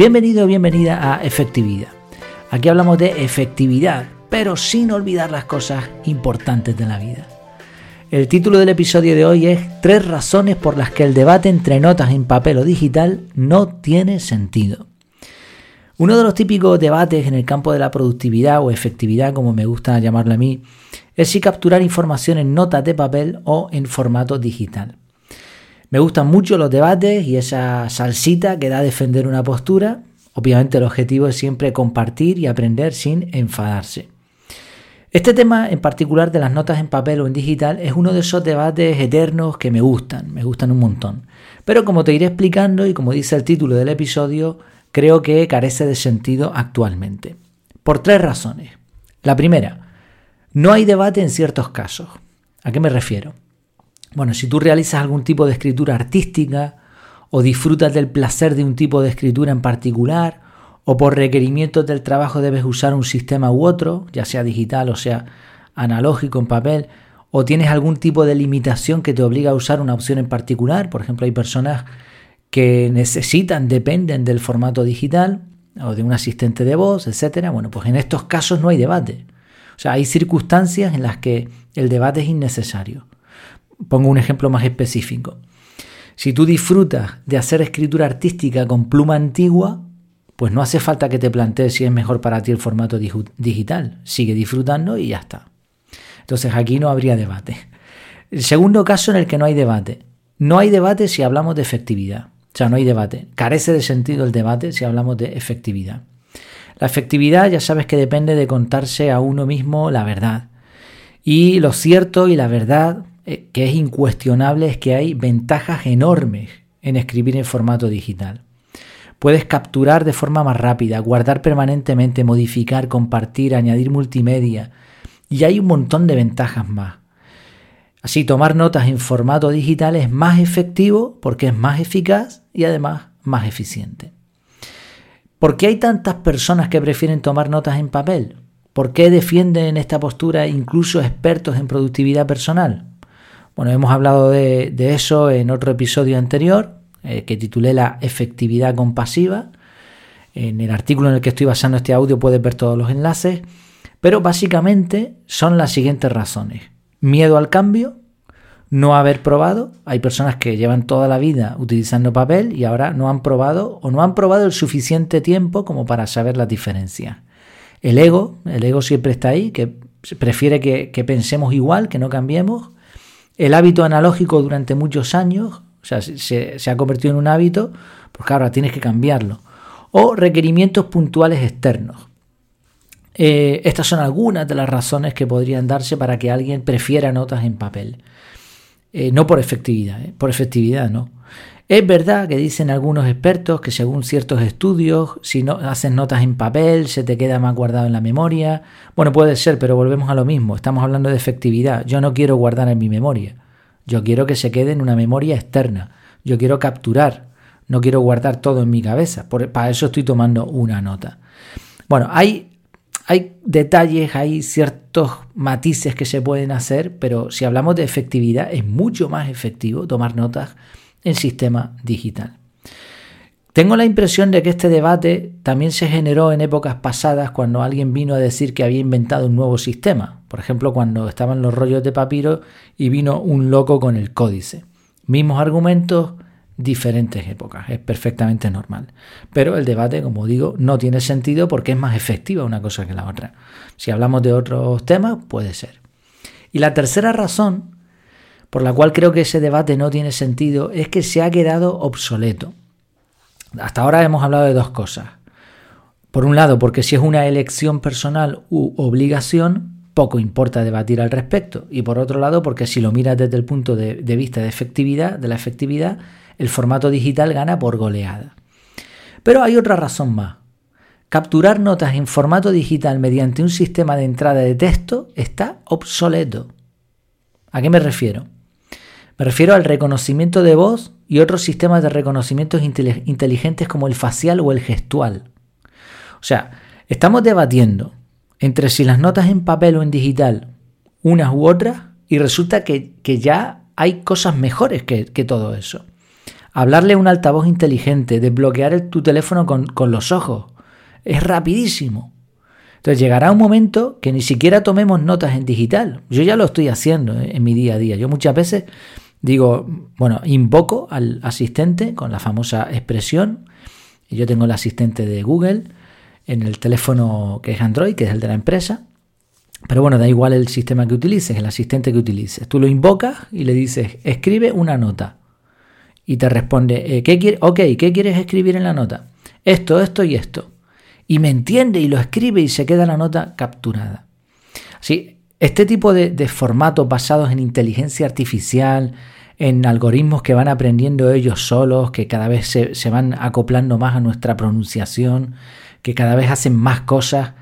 Bienvenido o bienvenida a Efectividad. Aquí hablamos de efectividad, pero sin olvidar las cosas importantes de la vida. El título del episodio de hoy es Tres razones por las que el debate entre notas en papel o digital no tiene sentido. Uno de los típicos debates en el campo de la productividad o efectividad, como me gusta llamarlo a mí, es si capturar información en notas de papel o en formato digital. Me gustan mucho los debates y esa salsita que da defender una postura. Obviamente el objetivo es siempre compartir y aprender sin enfadarse. Este tema en particular de las notas en papel o en digital es uno de esos debates eternos que me gustan, me gustan un montón. Pero como te iré explicando y como dice el título del episodio, creo que carece de sentido actualmente. Por tres razones. La primera, no hay debate en ciertos casos. ¿A qué me refiero? Bueno, si tú realizas algún tipo de escritura artística o disfrutas del placer de un tipo de escritura en particular o por requerimientos del trabajo debes usar un sistema u otro, ya sea digital o sea analógico en papel, o tienes algún tipo de limitación que te obliga a usar una opción en particular, por ejemplo hay personas que necesitan, dependen del formato digital o de un asistente de voz, etcétera. Bueno, pues en estos casos no hay debate. O sea, hay circunstancias en las que el debate es innecesario. Pongo un ejemplo más específico. Si tú disfrutas de hacer escritura artística con pluma antigua, pues no hace falta que te plantees si es mejor para ti el formato digital. Sigue disfrutando y ya está. Entonces aquí no habría debate. El segundo caso en el que no hay debate. No hay debate si hablamos de efectividad. O sea, no hay debate. Carece de sentido el debate si hablamos de efectividad. La efectividad ya sabes que depende de contarse a uno mismo la verdad. Y lo cierto y la verdad eh, que es incuestionable es que hay ventajas enormes en escribir en formato digital. Puedes capturar de forma más rápida, guardar permanentemente, modificar, compartir, añadir multimedia. Y hay un montón de ventajas más. Así, tomar notas en formato digital es más efectivo porque es más eficaz y además más eficiente. ¿Por qué hay tantas personas que prefieren tomar notas en papel? ¿Por qué defienden esta postura incluso expertos en productividad personal? Bueno, hemos hablado de, eso en otro episodio anterior eh, que titulé La efectividad compasiva. En el artículo en el que estoy basando este audio puedes ver todos los enlaces, pero básicamente son las siguientes razones. Miedo al cambio, no haber probado. Hay personas que llevan toda la vida utilizando papel y ahora no han probado o no han probado el suficiente tiempo como para saber la diferencia. El ego, el ego siempre está ahí, que prefiere que, pensemos igual, que no cambiemos. El hábito analógico durante muchos años, o sea, se, ha convertido en un hábito, pues ahora tienes que cambiarlo. O requerimientos puntuales externos. Eh, estas son algunas de las razones que podrían darse para que alguien prefiera notas en papel. Eh, no por efectividad, eh, por efectividad no. Es verdad que dicen algunos expertos que según ciertos estudios, si no haces notas en papel, se te queda más guardado en la memoria. Bueno, puede ser, pero volvemos a lo mismo. Estamos hablando de efectividad. Yo no quiero guardar en mi memoria. Yo quiero que se quede en una memoria externa. Yo quiero capturar. No quiero guardar todo en mi cabeza. para eso estoy tomando una nota. Bueno, hay hay detalles, hay ciertos matices que se pueden hacer, pero si hablamos de efectividad, es mucho más efectivo tomar notas en sistema digital. Tengo la impresión de que este debate también se generó en épocas pasadas cuando alguien vino a decir que había inventado un nuevo sistema. Por ejemplo, cuando estaban los rollos de papiro y vino un loco con el códice. Mismos argumentos, diferentes épocas. Es perfectamente normal. Pero el debate, como digo, no tiene sentido porque es más efectiva una cosa que la otra. Si hablamos de otros temas, puede ser. Y la tercera razón por la cual creo que ese debate no tiene sentido es que se ha quedado obsoleto. Hasta ahora hemos hablado de dos cosas. Por un lado, porque si es una elección personal u obligación, poco importa debatir al respecto. Y por otro lado, porque si lo miras desde el punto de, vista de efectividad, de la efectividad, el formato digital gana por goleada. Pero hay otra razón más. Capturar notas en formato digital mediante un sistema de entrada de texto está obsoleto. ¿A qué me refiero? Me refiero al reconocimiento de voz y otros sistemas de reconocimiento inteligentes como el facial o el gestual. O sea, estamos debatiendo entre si las notas en papel o en digital, unas u otras, y resulta que, ya hay cosas mejores que todo eso. hablarle a un altavoz inteligente, desbloquear tu teléfono con, con los ojos. Es rapidísimo. Entonces llegará un momento que ni siquiera tomemos notas en digital. Yo ya lo estoy haciendo en mi día a día. Yo muchas veces digo, bueno, invoco al asistente con la famosa expresión. Yo tengo el asistente de Google en el teléfono que es Android, que es el de la empresa. Pero bueno, da igual el sistema que utilices, el asistente que utilices. Tú lo invocas y le dices, escribe una nota. Y te responde, eh, ¿qué quiere? ok, ¿qué quieres escribir en la nota? Esto, esto y esto. Y me entiende y lo escribe y se queda la nota capturada. Sí, este tipo de, formatos basados en inteligencia artificial, en algoritmos que van aprendiendo ellos solos, que cada vez se van acoplando más a nuestra pronunciación, que cada vez hacen más cosas,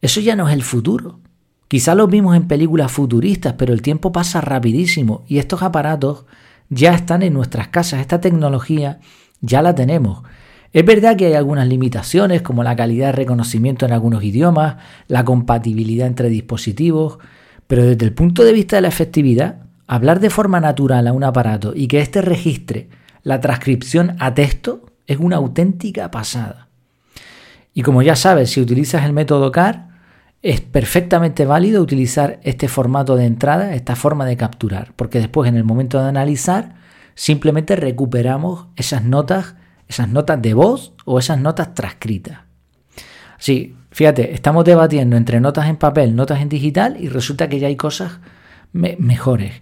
eso ya no es el futuro. Quizá lo vimos en películas futuristas, pero el tiempo pasa rapidísimo y estos aparatos ya están en nuestras casas, esta tecnología ya la tenemos. Es verdad que hay algunas limitaciones como la calidad de reconocimiento en algunos idiomas, la compatibilidad entre dispositivos, pero desde el punto de vista de la efectividad, hablar de forma natural a un aparato y que éste registre la transcripción a texto es una auténtica pasada. Y como ya sabes, si utilizas el método CAR, es perfectamente válido utilizar este formato de entrada, esta forma de capturar, porque después en el momento de analizar simplemente recuperamos esas notas, esas notas de voz o esas notas transcritas. Sí, fíjate, estamos debatiendo entre notas en papel, notas en digital y resulta que ya hay cosas mejores.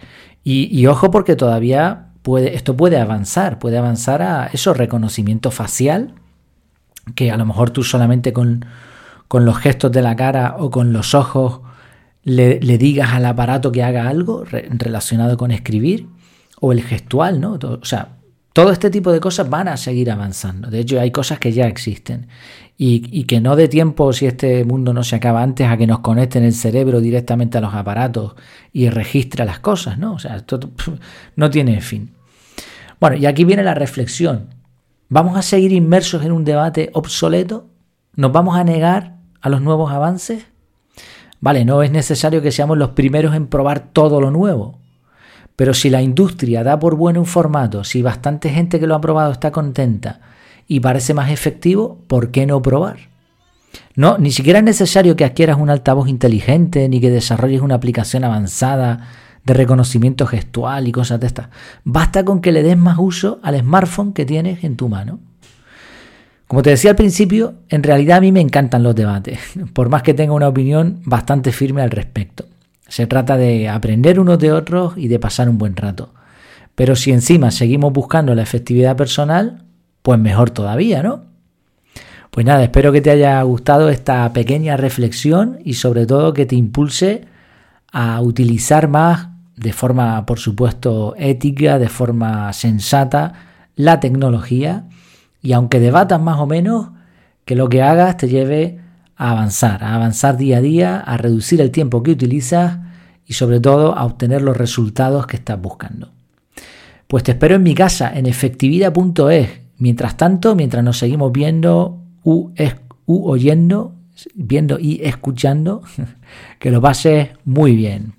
Y, ojo porque todavía esto puede avanzar, puede avanzar a eso, reconocimiento facial, que a lo mejor tú solamente con con los gestos de la cara o con los ojos le, digas al aparato que haga algo relacionado con escribir o el gestual, ¿no? o sea, todo este tipo de cosas van a seguir avanzando. De hecho, hay cosas que ya existen y, que no dé tiempo, si este mundo no se acaba antes, a que nos conecten el cerebro directamente a los aparatos y registre las cosas, ¿no? O sea, esto no tiene fin. Bueno, y aquí viene la reflexión. ¿Vamos a seguir inmersos en un debate obsoleto? ¿Nos vamos a negar a los nuevos avances? Vale, no es necesario que seamos los primeros en probar todo lo nuevo. Pero si la industria da por bueno un formato, si bastante gente que lo ha probado está contenta y parece más efectivo, ¿por qué no probar? No, ni siquiera es necesario que adquieras un altavoz inteligente ni que desarrolles una aplicación avanzada de reconocimiento gestual y cosas de estas. Basta con que le des más uso al smartphone que tienes en tu mano. Como te decía al principio, en realidad a mí me encantan los debates, por más que tenga una opinión bastante firme al respecto. Se trata de aprender unos de otros y de pasar un buen rato. Pero si encima seguimos buscando la efectividad personal, pues mejor todavía, ¿no? Pues nada, espero que te haya gustado esta pequeña reflexión y sobre todo que te impulse a utilizar más de forma, por supuesto, ética, de forma sensata, la tecnología y aunque debatas más o menos, que lo que hagas te lleve a avanzar, a avanzar día a día, a reducir el tiempo que utilizas y sobre todo a obtener los resultados que estás buscando. Pues te espero en mi casa, en efectividad.es. Mientras tanto, mientras nos seguimos viendo u, u oyendo, viendo y escuchando, que lo pases muy bien.